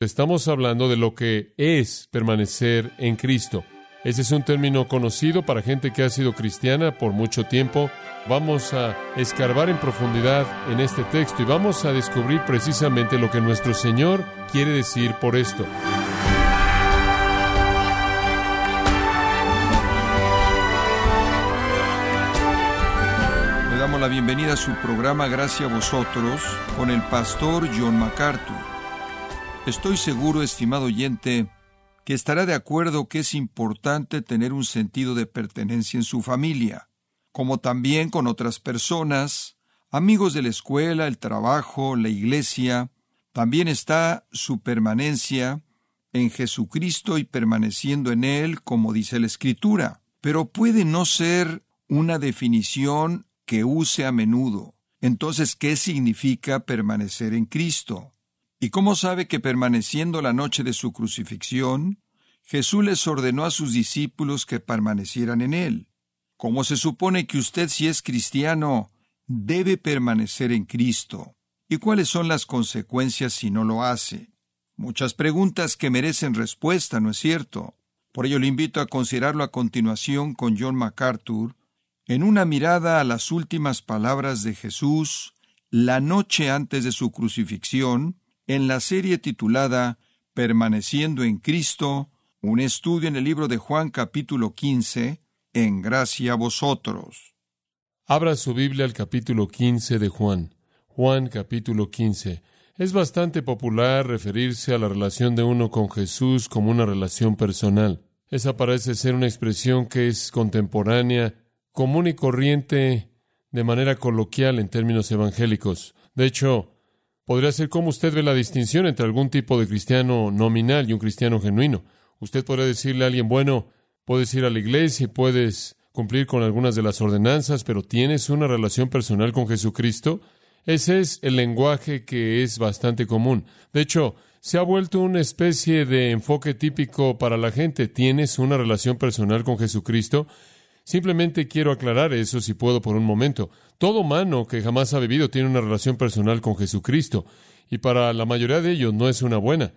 Estamos hablando de lo que es permanecer en Cristo. Ese es un término conocido para gente que ha sido cristiana por mucho tiempo. Vamos a escarbar en profundidad en este texto y vamos a descubrir precisamente lo que nuestro Señor quiere decir por esto. Le damos la bienvenida a su programa Gracias a vosotros con el pastor John MacArthur. Estoy seguro, estimado oyente, que estará de acuerdo que es importante tener un sentido de pertenencia en su familia, como también con otras personas, amigos de la escuela, el trabajo, la iglesia. También está su permanencia en Jesucristo y permaneciendo en Él, como dice la Escritura. Pero puede no ser una definición que use a menudo. Entonces, ¿qué significa permanecer en Cristo? ¿Y cómo sabe que permaneciendo la noche de su crucifixión, Jesús les ordenó a sus discípulos que permanecieran en él? ¿Cómo se supone que usted, si es cristiano, debe permanecer en Cristo? ¿Y cuáles son las consecuencias si no lo hace? Muchas preguntas que merecen respuesta, ¿no es cierto? Por ello le invito a considerarlo a continuación con John MacArthur, en una mirada a las últimas palabras de Jesús la noche antes de su crucifixión, en la serie titulada Permaneciendo en Cristo, un estudio en el libro de Juan capítulo 15, En gracia a vosotros. Abra su Biblia al capítulo 15 de Juan. Juan capítulo 15. Es bastante popular referirse a la relación de uno con Jesús como una relación personal. Esa parece ser una expresión que es contemporánea, común y corriente de manera coloquial en términos evangélicos. De hecho, podría ser como usted ve la distinción entre algún tipo de cristiano nominal y un cristiano genuino. Usted podría decirle a alguien, bueno, puedes ir a la iglesia y puedes cumplir con algunas de las ordenanzas, pero tienes una relación personal con Jesucristo. Ese es el lenguaje que es bastante común. De hecho, se ha vuelto una especie de enfoque típico para la gente. ¿Tienes una relación personal con Jesucristo? Simplemente quiero aclarar eso si puedo por un momento. Todo humano que jamás ha vivido tiene una relación personal con Jesucristo, y para la mayoría de ellos no es una buena.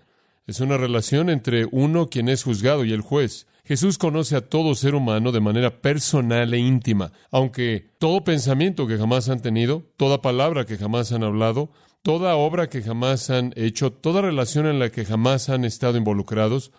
Es una relación entre uno quien es juzgado y el juez. Jesús conoce a todo ser humano de manera personal e íntima, aunque todo pensamiento que jamás han tenido, toda palabra que jamás han hablado, toda obra que jamás han hecho, toda relación en la que jamás han estado involucrados,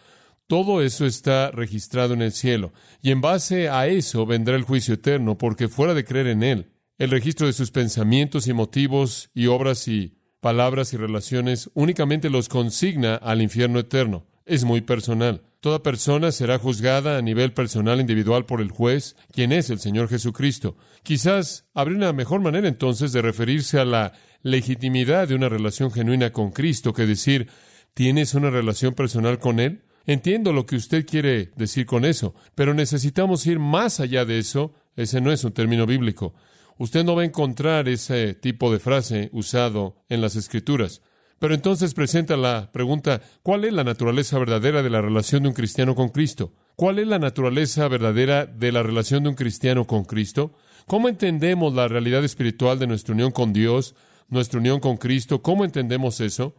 todo eso está registrado en el cielo, y en base a eso vendrá el juicio eterno, porque fuera de creer en Él, el registro de sus pensamientos y motivos y obras y palabras y relaciones únicamente los consigna al infierno eterno. Es muy personal. Toda persona será juzgada a nivel personal individual por el juez, quien es el Señor Jesucristo. Quizás habría una mejor manera entonces de referirse a la legitimidad de una relación genuina con Cristo que decir, ¿tienes una relación personal con Él? Entiendo lo que usted quiere decir con eso, pero necesitamos ir más allá de eso. Ese no es un término bíblico. Usted no va a encontrar ese tipo de frase usado en las Escrituras. Pero entonces presenta la pregunta, ¿cuál es la naturaleza verdadera de la relación de un cristiano con Cristo? ¿Cuál es la naturaleza verdadera de la relación de un cristiano con Cristo? ¿Cómo entendemos la realidad espiritual de nuestra unión con Dios, nuestra unión con Cristo? ¿Cómo entendemos eso?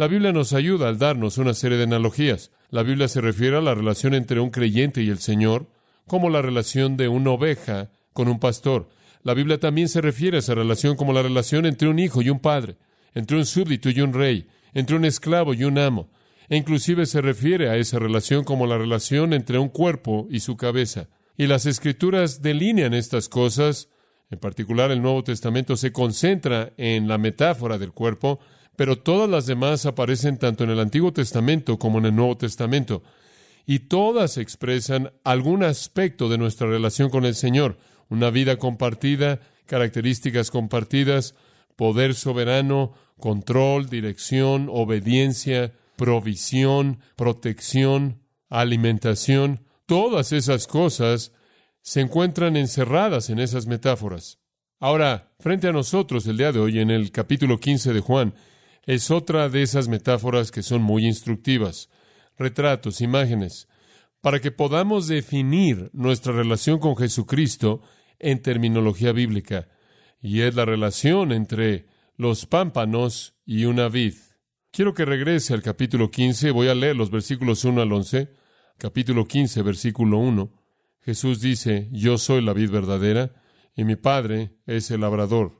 La Biblia nos ayuda al darnos una serie de analogías. La Biblia se refiere a la relación entre un creyente y el Señor, como la relación de una oveja con un pastor. La Biblia también se refiere a esa relación como la relación entre un hijo y un padre, entre un súbdito y un rey, entre un esclavo y un amo. E inclusive se refiere a esa relación como la relación entre un cuerpo y su cabeza. Y las escrituras delinean estas cosas. En particular, el Nuevo Testamento se concentra en la metáfora del cuerpo, pero todas las demás aparecen tanto en el Antiguo Testamento como en el Nuevo Testamento, y todas expresan algún aspecto de nuestra relación con el Señor, una vida compartida, características compartidas, poder soberano, control, dirección, obediencia, provisión, protección, alimentación, todas esas cosas se encuentran encerradas en esas metáforas. Ahora, frente a nosotros el día de hoy, en el capítulo 15 de Juan, es otra de esas metáforas que son muy instructivas. Retratos, imágenes, para que podamos definir nuestra relación con Jesucristo en terminología bíblica. Y es la relación entre los pámpanos y una vid. Quiero que regrese al capítulo 15. Voy a leer los versículos 1 al 11. Capítulo 15, versículo 1. Jesús dice, Yo soy la vid verdadera y mi Padre es el labrador.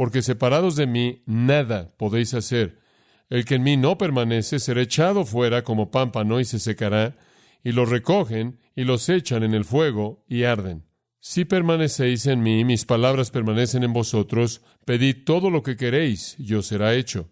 porque separados de mí nada podéis hacer. El que en mí no permanece será echado fuera como pámpano y se secará, y los recogen y los echan en el fuego y arden. Si permanecéis en mí, mis palabras permanecen en vosotros, pedid todo lo que queréis, y os será hecho.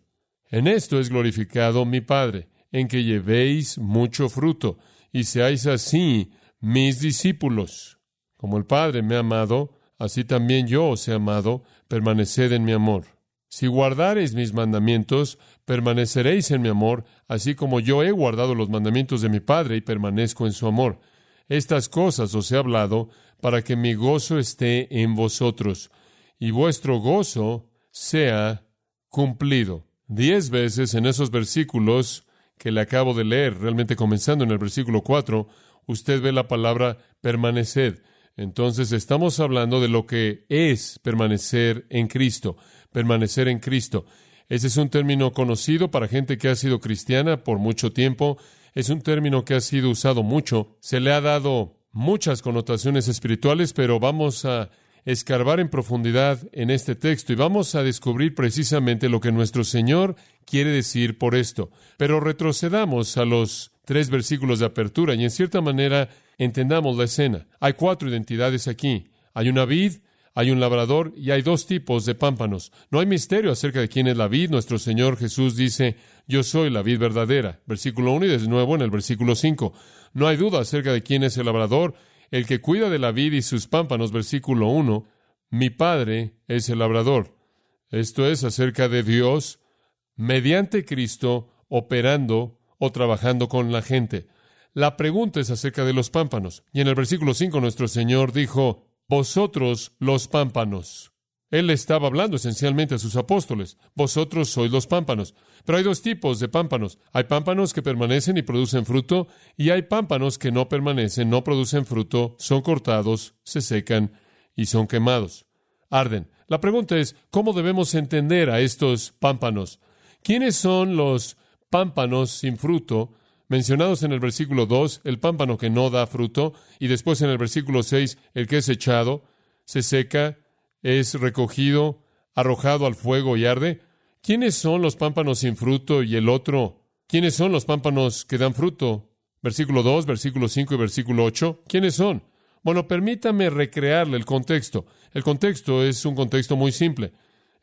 En esto es glorificado mi Padre, en que llevéis mucho fruto, y seáis así mis discípulos. Como el Padre me ha amado, así también yo os he amado, permaneced en mi amor. Si guardareis mis mandamientos, permaneceréis en mi amor, así como yo he guardado los mandamientos de mi Padre y permanezco en su amor. Estas cosas os he hablado para que mi gozo esté en vosotros y vuestro gozo sea cumplido. Diez veces en esos versículos que le acabo de leer, realmente comenzando en el versículo cuatro, usted ve la palabra permaneced. Entonces estamos hablando de lo que es permanecer en Cristo, permanecer en Cristo. Ese es un término conocido para gente que ha sido cristiana por mucho tiempo, es un término que ha sido usado mucho, se le ha dado muchas connotaciones espirituales, pero vamos a escarbar en profundidad en este texto y vamos a descubrir precisamente lo que nuestro Señor quiere decir por esto. Pero retrocedamos a los tres versículos de apertura y en cierta manera entendamos la escena. Hay cuatro identidades aquí. Hay una vid, hay un labrador y hay dos tipos de pámpanos. No hay misterio acerca de quién es la vid. Nuestro Señor Jesús dice, yo soy la vid verdadera. Versículo 1 y de nuevo en el versículo 5. No hay duda acerca de quién es el labrador, el que cuida de la vid y sus pámpanos. Versículo 1. Mi Padre es el labrador. Esto es acerca de Dios mediante Cristo operando o trabajando con la gente. La pregunta es acerca de los pámpanos. Y en el versículo 5 nuestro Señor dijo, vosotros los pámpanos. Él estaba hablando esencialmente a sus apóstoles. Vosotros sois los pámpanos. Pero hay dos tipos de pámpanos. Hay pámpanos que permanecen y producen fruto, y hay pámpanos que no permanecen, no producen fruto, son cortados, se secan y son quemados. Arden. La pregunta es, ¿cómo debemos entender a estos pámpanos? ¿Quiénes son los pámpanos sin fruto mencionados en el versículo 2, el pámpano que no da fruto, y después en el versículo 6, el que es echado, se seca, es recogido, arrojado al fuego y arde. ¿Quiénes son los pámpanos sin fruto y el otro? ¿Quiénes son los pámpanos que dan fruto? Versículo 2, versículo 5 y versículo 8. ¿Quiénes son? Bueno, permítame recrearle el contexto. El contexto es un contexto muy simple.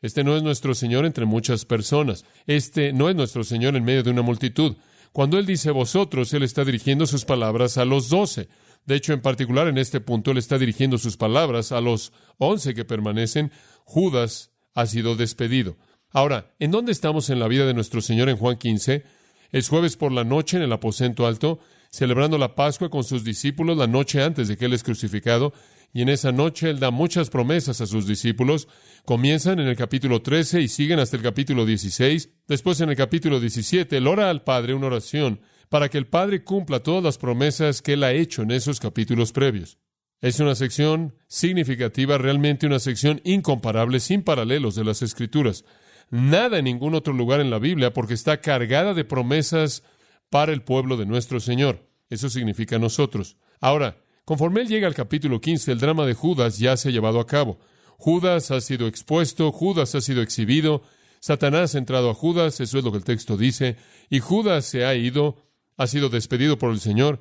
Este no es nuestro Señor entre muchas personas. Este no es nuestro Señor en medio de una multitud. Cuando él dice vosotros, él está dirigiendo sus palabras a los doce. De hecho, en particular en este punto, él está dirigiendo sus palabras a los once que permanecen. Judas ha sido despedido. Ahora, ¿en dónde estamos en la vida de nuestro Señor en Juan 15? Es jueves por la noche en el aposento alto, celebrando la Pascua con sus discípulos la noche antes de que Él es crucificado, y en esa noche Él da muchas promesas a sus discípulos. Comienzan en el capítulo 13 y siguen hasta el capítulo 16. Después en el capítulo 17 Él ora al Padre una oración para que el Padre cumpla todas las promesas que Él ha hecho en esos capítulos previos. Es una sección significativa, realmente una sección incomparable, sin paralelos de las Escrituras. Nada en ningún otro lugar en la Biblia porque está cargada de promesas para el pueblo de nuestro Señor. Eso significa nosotros. Ahora, Conforme él llega al capítulo 15, el drama de Judas ya se ha llevado a cabo. Judas ha sido expuesto, Judas ha sido exhibido, Satanás ha entrado a Judas, eso es lo que el texto dice, y Judas se ha ido, ha sido despedido por el Señor.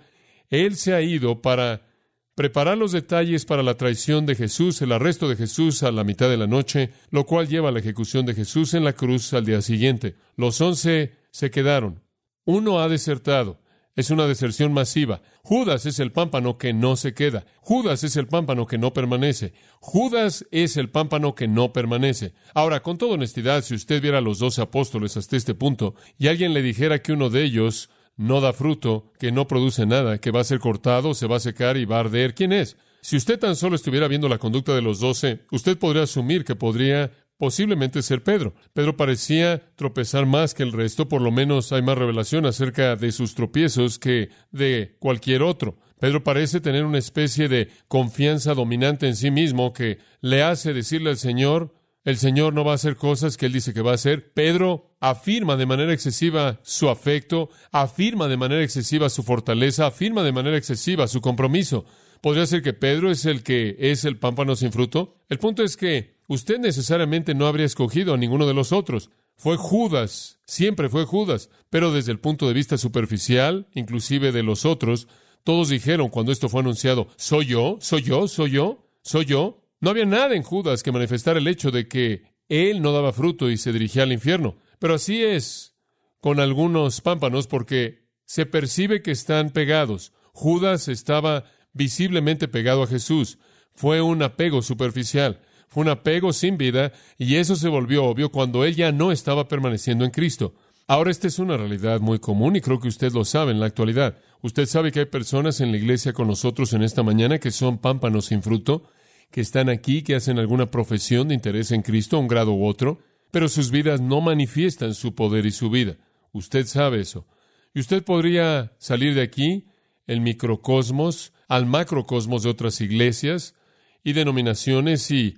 Él se ha ido para preparar los detalles para la traición de Jesús, el arresto de Jesús a la mitad de la noche, lo cual lleva a la ejecución de Jesús en la cruz al día siguiente. Los once se quedaron. Uno ha desertado. Es una deserción masiva. Judas es el pámpano que no se queda. Judas es el pámpano que no permanece. Judas es el pámpano que no permanece. Ahora, con toda honestidad, si usted viera a los doce apóstoles hasta este punto y alguien le dijera que uno de ellos no da fruto, que no produce nada, que va a ser cortado, se va a secar y va a arder, ¿quién es? Si usted tan solo estuviera viendo la conducta de los doce, usted podría asumir que podría posiblemente ser Pedro. Pedro parecía tropezar más que el resto, por lo menos hay más revelación acerca de sus tropiezos que de cualquier otro. Pedro parece tener una especie de confianza dominante en sí mismo que le hace decirle al Señor, el Señor no va a hacer cosas que Él dice que va a hacer. Pedro afirma de manera excesiva su afecto, afirma de manera excesiva su fortaleza, afirma de manera excesiva su compromiso. ¿Podría ser que Pedro es el que es el pámpano sin fruto? El punto es que usted necesariamente no habría escogido a ninguno de los otros. Fue Judas, siempre fue Judas, pero desde el punto de vista superficial, inclusive de los otros, todos dijeron cuando esto fue anunciado, soy yo, soy yo, soy yo, soy yo. No había nada en Judas que manifestara el hecho de que él no daba fruto y se dirigía al infierno. Pero así es con algunos pámpanos porque se percibe que están pegados. Judas estaba visiblemente pegado a Jesús. Fue un apego superficial fue un apego sin vida y eso se volvió obvio cuando él ya no estaba permaneciendo en Cristo. Ahora esta es una realidad muy común y creo que usted lo sabe en la actualidad. Usted sabe que hay personas en la iglesia con nosotros en esta mañana que son pámpanos sin fruto, que están aquí, que hacen alguna profesión de interés en Cristo un grado u otro, pero sus vidas no manifiestan su poder y su vida. Usted sabe eso. Y usted podría salir de aquí, el microcosmos, al macrocosmos de otras iglesias y denominaciones y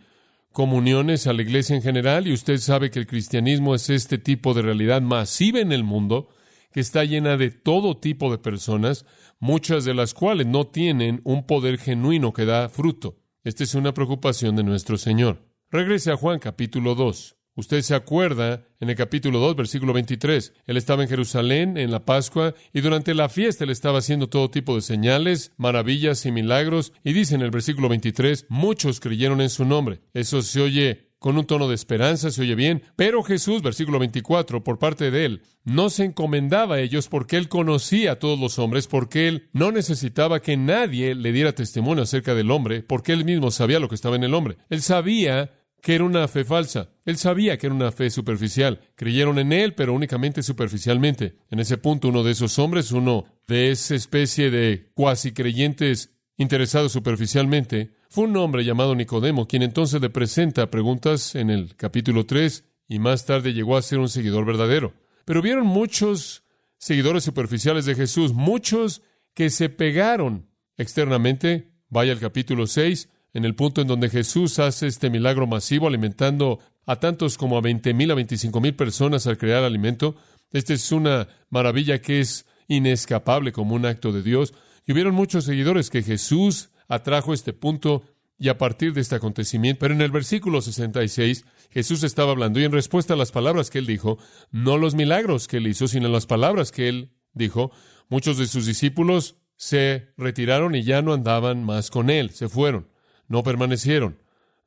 comuniones a la iglesia en general y usted sabe que el cristianismo es este tipo de realidad masiva en el mundo que está llena de todo tipo de personas, muchas de las cuales no tienen un poder genuino que da fruto. Esta es una preocupación de nuestro Señor. Regrese a Juan capítulo 2. Usted se acuerda en el capítulo 2, versículo 23. Él estaba en Jerusalén en la Pascua y durante la fiesta él estaba haciendo todo tipo de señales, maravillas y milagros. Y dice en el versículo 23, muchos creyeron en su nombre. Eso se oye con un tono de esperanza, se oye bien. Pero Jesús, versículo 24, por parte de él, no se encomendaba a ellos porque él conocía a todos los hombres, porque él no necesitaba que nadie le diera testimonio acerca del hombre, porque él mismo sabía lo que estaba en el hombre. Él sabía que era una fe falsa. Él sabía que era una fe superficial. Creyeron en él, pero únicamente superficialmente. En ese punto, uno de esos hombres, uno de esa especie de cuasi creyentes interesados superficialmente, fue un hombre llamado Nicodemo, quien entonces le presenta preguntas en el capítulo 3 y más tarde llegó a ser un seguidor verdadero. Pero vieron muchos seguidores superficiales de Jesús, muchos que se pegaron externamente. Vaya al capítulo 6, en el punto en donde Jesús hace este milagro masivo alimentando a tantos como a veinte mil, a veinticinco mil personas al crear alimento. Esta es una maravilla que es inescapable como un acto de Dios. Y hubieron muchos seguidores que Jesús atrajo este punto y a partir de este acontecimiento. Pero en el versículo 66 Jesús estaba hablando y en respuesta a las palabras que él dijo, no los milagros que él hizo, sino las palabras que él dijo, muchos de sus discípulos se retiraron y ya no andaban más con él, se fueron no permanecieron,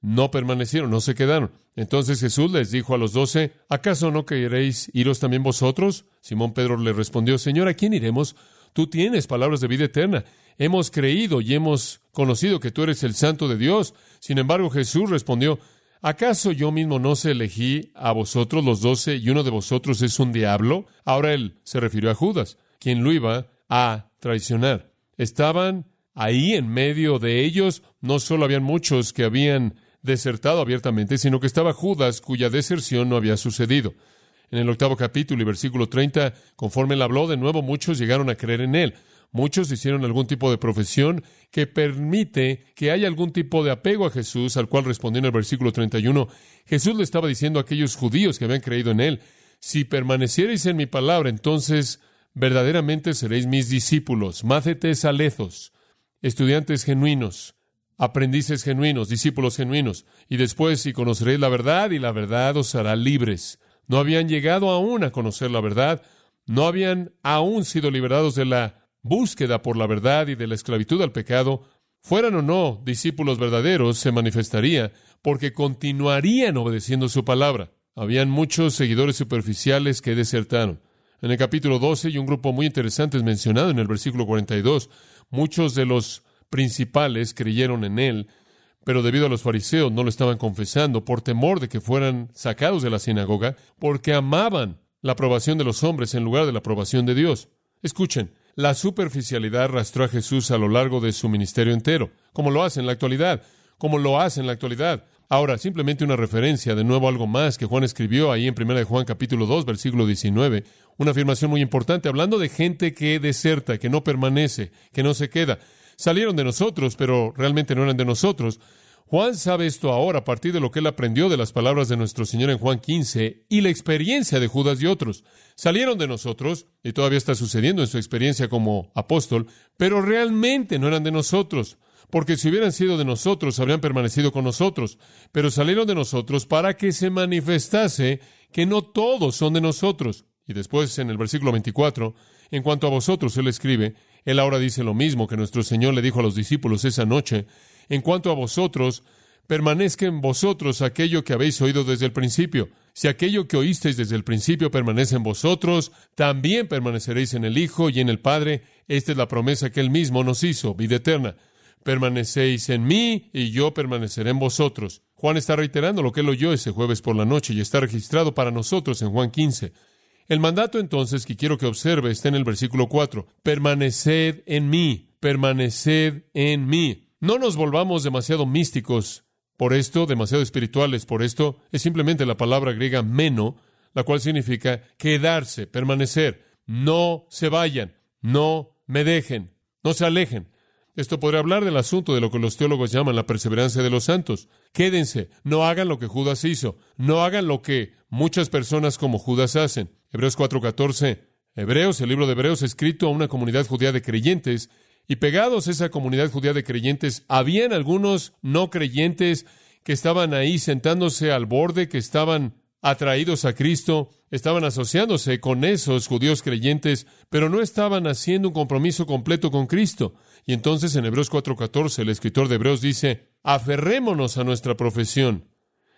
no permanecieron, no se quedaron. Entonces Jesús les dijo a los doce, ¿acaso no queréis iros también vosotros? Simón Pedro le respondió, Señor, ¿a quién iremos? Tú tienes palabras de vida eterna. Hemos creído y hemos conocido que tú eres el santo de Dios. Sin embargo, Jesús respondió, ¿acaso yo mismo no se elegí a vosotros los doce y uno de vosotros es un diablo? Ahora él se refirió a Judas, quien lo iba a traicionar. Estaban ahí en medio de ellos no solo habían muchos que habían desertado abiertamente, sino que estaba Judas cuya deserción no había sucedido. En el octavo capítulo y versículo 30, conforme él habló, de nuevo muchos llegaron a creer en él. Muchos hicieron algún tipo de profesión que permite que haya algún tipo de apego a Jesús, al cual respondió en el versículo 31. Jesús le estaba diciendo a aquellos judíos que habían creído en él, si permanecierais en mi palabra, entonces verdaderamente seréis mis discípulos, mácetes alezos estudiantes genuinos, aprendices genuinos, discípulos genuinos, y después y conoceréis la verdad y la verdad os hará libres. No habían llegado aún a conocer la verdad, no habían aún sido liberados de la búsqueda por la verdad y de la esclavitud al pecado, fueran o no discípulos verdaderos, se manifestaría porque continuarían obedeciendo su palabra. Habían muchos seguidores superficiales que desertaron. En el capítulo 12 y un grupo muy interesante es mencionado en el versículo 42. Muchos de los principales creyeron en él, pero debido a los fariseos no lo estaban confesando por temor de que fueran sacados de la sinagoga, porque amaban la aprobación de los hombres en lugar de la aprobación de Dios. Escuchen, la superficialidad arrastró a Jesús a lo largo de su ministerio entero, como lo hace en la actualidad, como lo hace en la actualidad. Ahora, simplemente una referencia, de nuevo algo más que Juan escribió ahí en 1 de Juan capítulo 2, versículo 19, una afirmación muy importante, hablando de gente que deserta, que no permanece, que no se queda. Salieron de nosotros, pero realmente no eran de nosotros. Juan sabe esto ahora a partir de lo que él aprendió de las palabras de nuestro Señor en Juan 15 y la experiencia de Judas y otros. Salieron de nosotros, y todavía está sucediendo en su experiencia como apóstol, pero realmente no eran de nosotros, porque si hubieran sido de nosotros, habrían permanecido con nosotros, pero salieron de nosotros para que se manifestase que no todos son de nosotros. Y después, en el versículo 24, en cuanto a vosotros, él escribe, él ahora dice lo mismo que nuestro Señor le dijo a los discípulos esa noche, en cuanto a vosotros, permanezca en vosotros aquello que habéis oído desde el principio. Si aquello que oísteis desde el principio permanece en vosotros, también permaneceréis en el Hijo y en el Padre. Esta es la promesa que Él mismo nos hizo, vida eterna. Permanecéis en mí y yo permaneceré en vosotros. Juan está reiterando lo que él oyó ese jueves por la noche y está registrado para nosotros en Juan 15. El mandato entonces que quiero que observe está en el versículo 4. Permaneced en mí, permaneced en mí. No nos volvamos demasiado místicos por esto, demasiado espirituales por esto. Es simplemente la palabra griega meno, la cual significa quedarse, permanecer. No se vayan, no me dejen, no se alejen. Esto podría hablar del asunto de lo que los teólogos llaman la perseverancia de los santos. Quédense, no hagan lo que Judas hizo, no hagan lo que muchas personas como Judas hacen. Hebreos 4:14. Hebreos, el libro de Hebreos escrito a una comunidad judía de creyentes y pegados a esa comunidad judía de creyentes, habían algunos no creyentes que estaban ahí sentándose al borde, que estaban atraídos a Cristo, estaban asociándose con esos judíos creyentes, pero no estaban haciendo un compromiso completo con Cristo. Y entonces en Hebreos 4:14 el escritor de Hebreos dice, aferrémonos a nuestra profesión.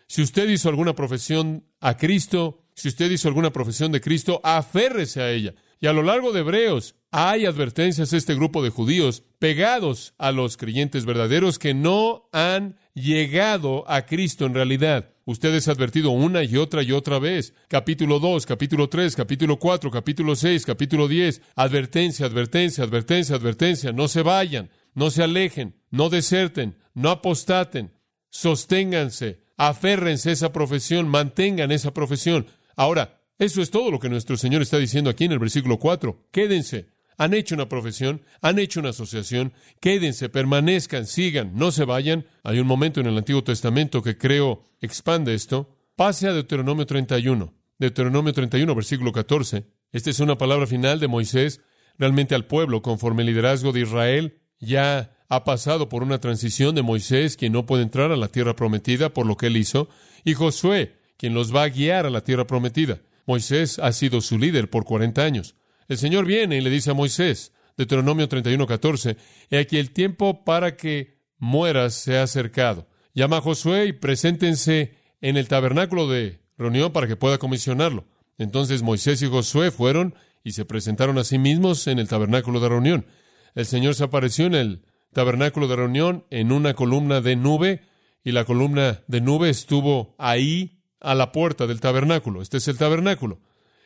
Si usted hizo alguna profesión a Cristo, si usted hizo alguna profesión de Cristo, aférrese a ella. Y a lo largo de Hebreos hay advertencias a este grupo de judíos pegados a los creyentes verdaderos que no han llegado a Cristo en realidad. Usted es advertido una y otra y otra vez. Capítulo 2, capítulo 3, capítulo 4, capítulo 6, capítulo 10. Advertencia, advertencia, advertencia, advertencia. No se vayan, no se alejen, no deserten, no apostaten. Sosténganse, aférrense a esa profesión, mantengan esa profesión. Ahora, eso es todo lo que nuestro Señor está diciendo aquí en el versículo 4. Quédense. Han hecho una profesión, han hecho una asociación, quédense, permanezcan, sigan, no se vayan. Hay un momento en el Antiguo Testamento que creo expande esto. Pase a Deuteronomio 31. Deuteronomio 31, versículo 14. Esta es una palabra final de Moisés realmente al pueblo conforme el liderazgo de Israel ya ha pasado por una transición de Moisés, quien no puede entrar a la tierra prometida por lo que él hizo, y Josué, quien los va a guiar a la tierra prometida. Moisés ha sido su líder por 40 años. El Señor viene y le dice a Moisés, Deuteronomio 31, 14, He aquí el tiempo para que mueras se ha acercado. Llama a Josué y preséntense en el tabernáculo de reunión para que pueda comisionarlo. Entonces Moisés y Josué fueron y se presentaron a sí mismos en el tabernáculo de reunión. El Señor se apareció en el tabernáculo de reunión en una columna de nube y la columna de nube estuvo ahí a la puerta del tabernáculo. Este es el tabernáculo.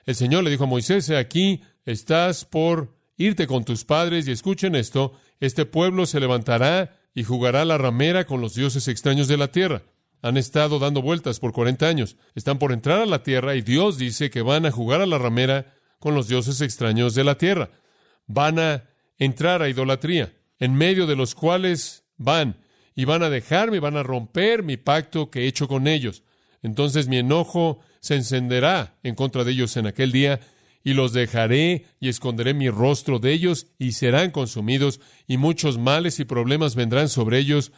El Señor le dijo a Moisés, aquí estás por irte con tus padres y escuchen esto, este pueblo se levantará y jugará la ramera con los dioses extraños de la tierra. Han estado dando vueltas por 40 años. Están por entrar a la tierra y Dios dice que van a jugar a la ramera con los dioses extraños de la tierra. Van a entrar a idolatría, en medio de los cuales van y van a dejarme, van a romper mi pacto que he hecho con ellos. Entonces mi enojo se encenderá en contra de ellos en aquel día, y los dejaré y esconderé mi rostro de ellos, y serán consumidos, y muchos males y problemas vendrán sobre ellos,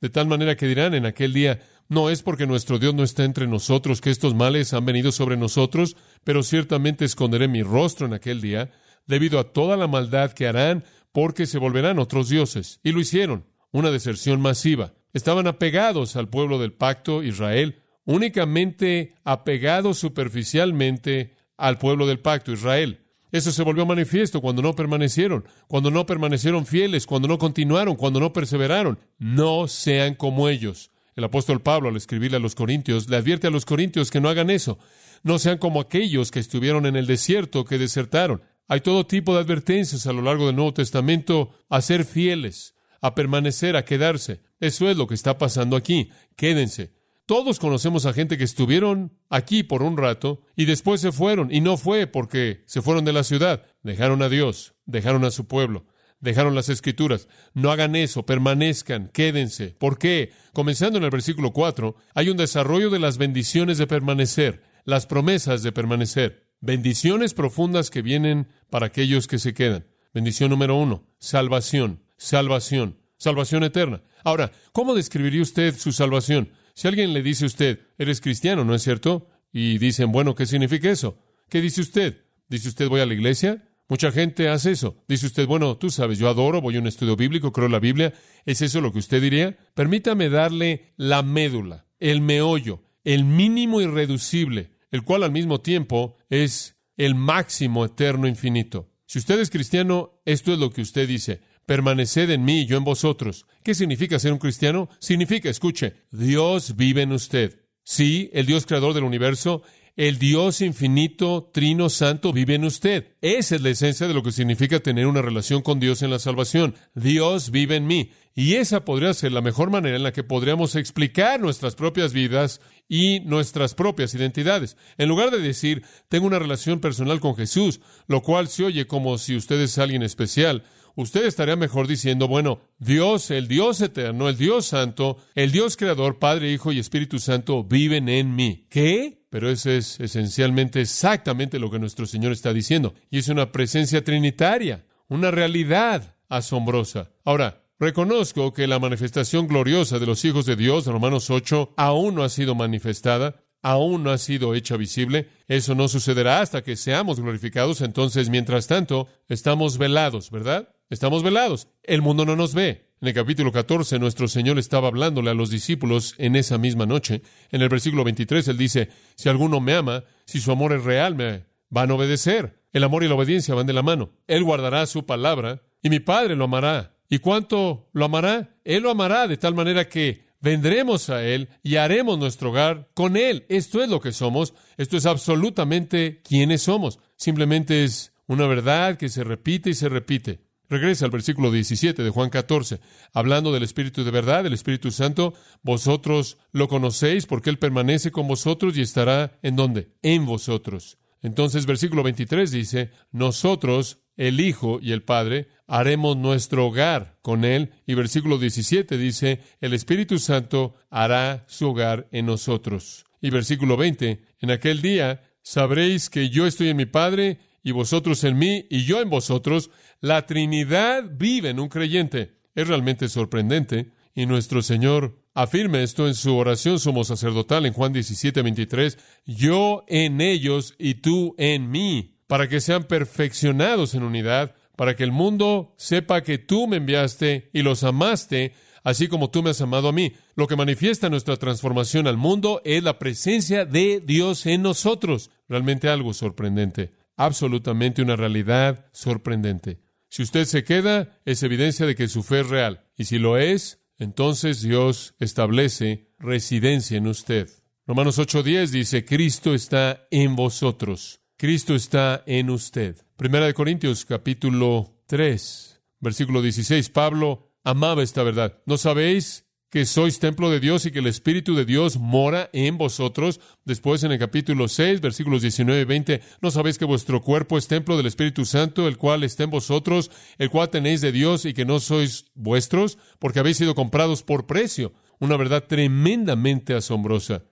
de tal manera que dirán en aquel día, no es porque nuestro Dios no está entre nosotros que estos males han venido sobre nosotros, pero ciertamente esconderé mi rostro en aquel día, debido a toda la maldad que harán, porque se volverán otros dioses. Y lo hicieron, una deserción masiva. Estaban apegados al pueblo del pacto, Israel, únicamente apegado superficialmente al pueblo del pacto, Israel. Eso se volvió manifiesto cuando no permanecieron, cuando no permanecieron fieles, cuando no continuaron, cuando no perseveraron. No sean como ellos. El apóstol Pablo, al escribirle a los Corintios, le advierte a los Corintios que no hagan eso. No sean como aquellos que estuvieron en el desierto, que desertaron. Hay todo tipo de advertencias a lo largo del Nuevo Testamento a ser fieles, a permanecer, a quedarse. Eso es lo que está pasando aquí. Quédense. Todos conocemos a gente que estuvieron aquí por un rato y después se fueron, y no fue porque se fueron de la ciudad, dejaron a Dios, dejaron a su pueblo, dejaron las escrituras. No hagan eso, permanezcan, quédense. ¿Por qué? Comenzando en el versículo 4, hay un desarrollo de las bendiciones de permanecer, las promesas de permanecer, bendiciones profundas que vienen para aquellos que se quedan. Bendición número uno, salvación, salvación, salvación eterna. Ahora, ¿cómo describiría usted su salvación? Si alguien le dice a usted, eres cristiano, ¿no es cierto? Y dicen, bueno, ¿qué significa eso? ¿Qué dice usted? ¿Dice usted voy a la iglesia? Mucha gente hace eso. Dice usted, bueno, tú sabes, yo adoro, voy a un estudio bíblico, creo la Biblia. ¿Es eso lo que usted diría? Permítame darle la médula, el meollo, el mínimo irreducible, el cual al mismo tiempo es el máximo eterno infinito. Si usted es cristiano, esto es lo que usted dice permaneced en mí y yo en vosotros. ¿Qué significa ser un cristiano? Significa, escuche, Dios vive en usted. Sí, el Dios creador del universo, el Dios infinito, trino, santo, vive en usted. Esa es la esencia de lo que significa tener una relación con Dios en la salvación. Dios vive en mí. Y esa podría ser la mejor manera en la que podríamos explicar nuestras propias vidas y nuestras propias identidades. En lugar de decir, tengo una relación personal con Jesús, lo cual se oye como si usted es alguien especial, usted estaría mejor diciendo, bueno, Dios, el Dios eterno, el Dios santo, el Dios creador, Padre, Hijo y Espíritu Santo viven en mí. ¿Qué? Pero eso es esencialmente exactamente lo que nuestro Señor está diciendo. Y es una presencia trinitaria, una realidad asombrosa. Ahora, reconozco que la manifestación gloriosa de los hijos de Dios, Romanos 8, aún no ha sido manifestada, aún no ha sido hecha visible. Eso no sucederá hasta que seamos glorificados. Entonces, mientras tanto, estamos velados, ¿verdad? Estamos velados. El mundo no nos ve. En el capítulo 14, nuestro Señor estaba hablándole a los discípulos en esa misma noche. En el versículo 23, Él dice, si alguno me ama, si su amor es real, me van a obedecer. El amor y la obediencia van de la mano. Él guardará su palabra y mi Padre lo amará. ¿Y cuánto lo amará? Él lo amará de tal manera que vendremos a Él y haremos nuestro hogar con Él. Esto es lo que somos. Esto es absolutamente quienes somos. Simplemente es una verdad que se repite y se repite. Regresa al versículo 17 de Juan 14, hablando del Espíritu de verdad, del Espíritu Santo. Vosotros lo conocéis porque Él permanece con vosotros y estará en dónde? En vosotros. Entonces, versículo 23 dice, nosotros, el Hijo y el Padre, haremos nuestro hogar con Él. Y versículo 17 dice, el Espíritu Santo hará su hogar en nosotros. Y versículo 20, en aquel día sabréis que yo estoy en mi Padre y vosotros en mí y yo en vosotros, la Trinidad vive en un creyente. Es realmente sorprendente y nuestro Señor afirma esto en su oración sumo sacerdotal en Juan 17, 23, yo en ellos y tú en mí, para que sean perfeccionados en unidad, para que el mundo sepa que tú me enviaste y los amaste, así como tú me has amado a mí. Lo que manifiesta nuestra transformación al mundo es la presencia de Dios en nosotros. Realmente algo sorprendente absolutamente una realidad sorprendente. Si usted se queda, es evidencia de que su fe es real. Y si lo es, entonces Dios establece residencia en usted. Romanos 8:10 dice, Cristo está en vosotros. Cristo está en usted. Primera de Corintios capítulo 3, versículo 16. Pablo amaba esta verdad. ¿No sabéis que sois templo de Dios y que el Espíritu de Dios mora en vosotros. Después en el capítulo 6, versículos 19 y 20, ¿no sabéis que vuestro cuerpo es templo del Espíritu Santo, el cual está en vosotros, el cual tenéis de Dios y que no sois vuestros, porque habéis sido comprados por precio? Una verdad tremendamente asombrosa.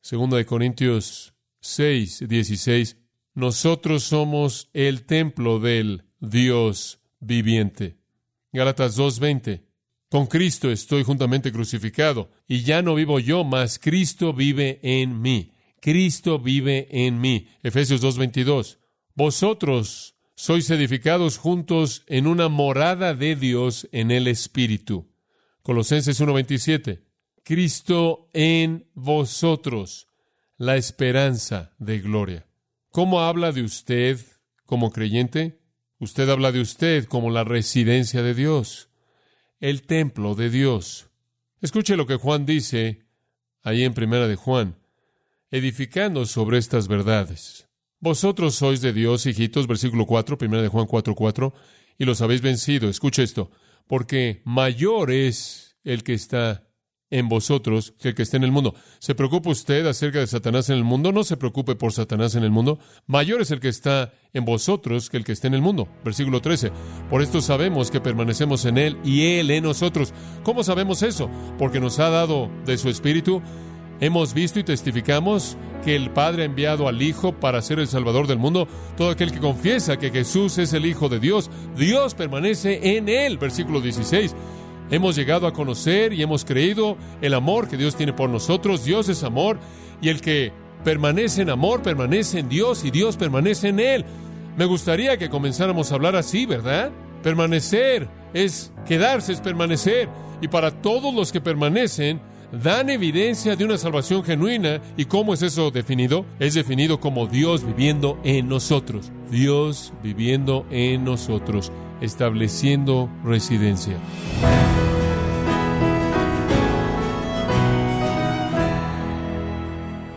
Segunda de Corintios 6, 16, nosotros somos el templo del Dios viviente. Gálatas 2, 20, con Cristo estoy juntamente crucificado, y ya no vivo yo, mas Cristo vive en mí. Cristo vive en mí. Efesios 2:22. Vosotros sois edificados juntos en una morada de Dios en el Espíritu. Colosenses 1:27. Cristo en vosotros, la esperanza de gloria. ¿Cómo habla de usted como creyente? Usted habla de usted como la residencia de Dios, el templo de Dios. Escuche lo que Juan dice ahí en Primera de Juan, edificando sobre estas verdades. Vosotros sois de Dios, hijitos, versículo 4, Primera de Juan 4, 4, y los habéis vencido. Escuche esto, porque mayor es el que está en vosotros que el que esté en el mundo. ¿Se preocupa usted acerca de Satanás en el mundo? No se preocupe por Satanás en el mundo. Mayor es el que está en vosotros que el que esté en el mundo. Versículo 13. Por esto sabemos que permanecemos en Él y Él en nosotros. ¿Cómo sabemos eso? Porque nos ha dado de su Espíritu. Hemos visto y testificamos que el Padre ha enviado al Hijo para ser el Salvador del mundo. Todo aquel que confiesa que Jesús es el Hijo de Dios, Dios permanece en Él. Versículo 16. Hemos llegado a conocer y hemos creído el amor que Dios tiene por nosotros. Dios es amor y el que permanece en amor permanece en Dios y Dios permanece en Él. Me gustaría que comenzáramos a hablar así, ¿verdad? Permanecer es quedarse, es permanecer. Y para todos los que permanecen, dan evidencia de una salvación genuina. ¿Y cómo es eso definido? Es definido como Dios viviendo en nosotros. Dios viviendo en nosotros, estableciendo residencia.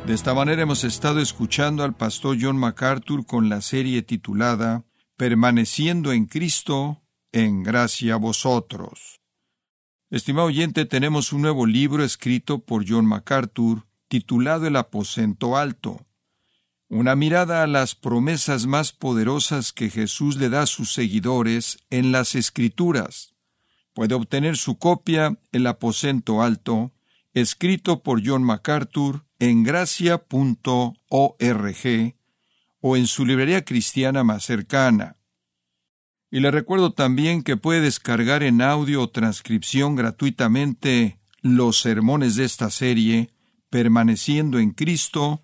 De esta manera hemos estado escuchando al pastor John MacArthur con la serie titulada Permaneciendo en Cristo, en gracia a vosotros. Estimado oyente, tenemos un nuevo libro escrito por John MacArthur titulado El aposento alto. Una mirada a las promesas más poderosas que Jesús le da a sus seguidores en las Escrituras. Puede obtener su copia El aposento alto, escrito por John MacArthur en gracia.org o en su librería cristiana más cercana. Y le recuerdo también que puede descargar en audio o transcripción gratuitamente los sermones de esta serie, permaneciendo en Cristo,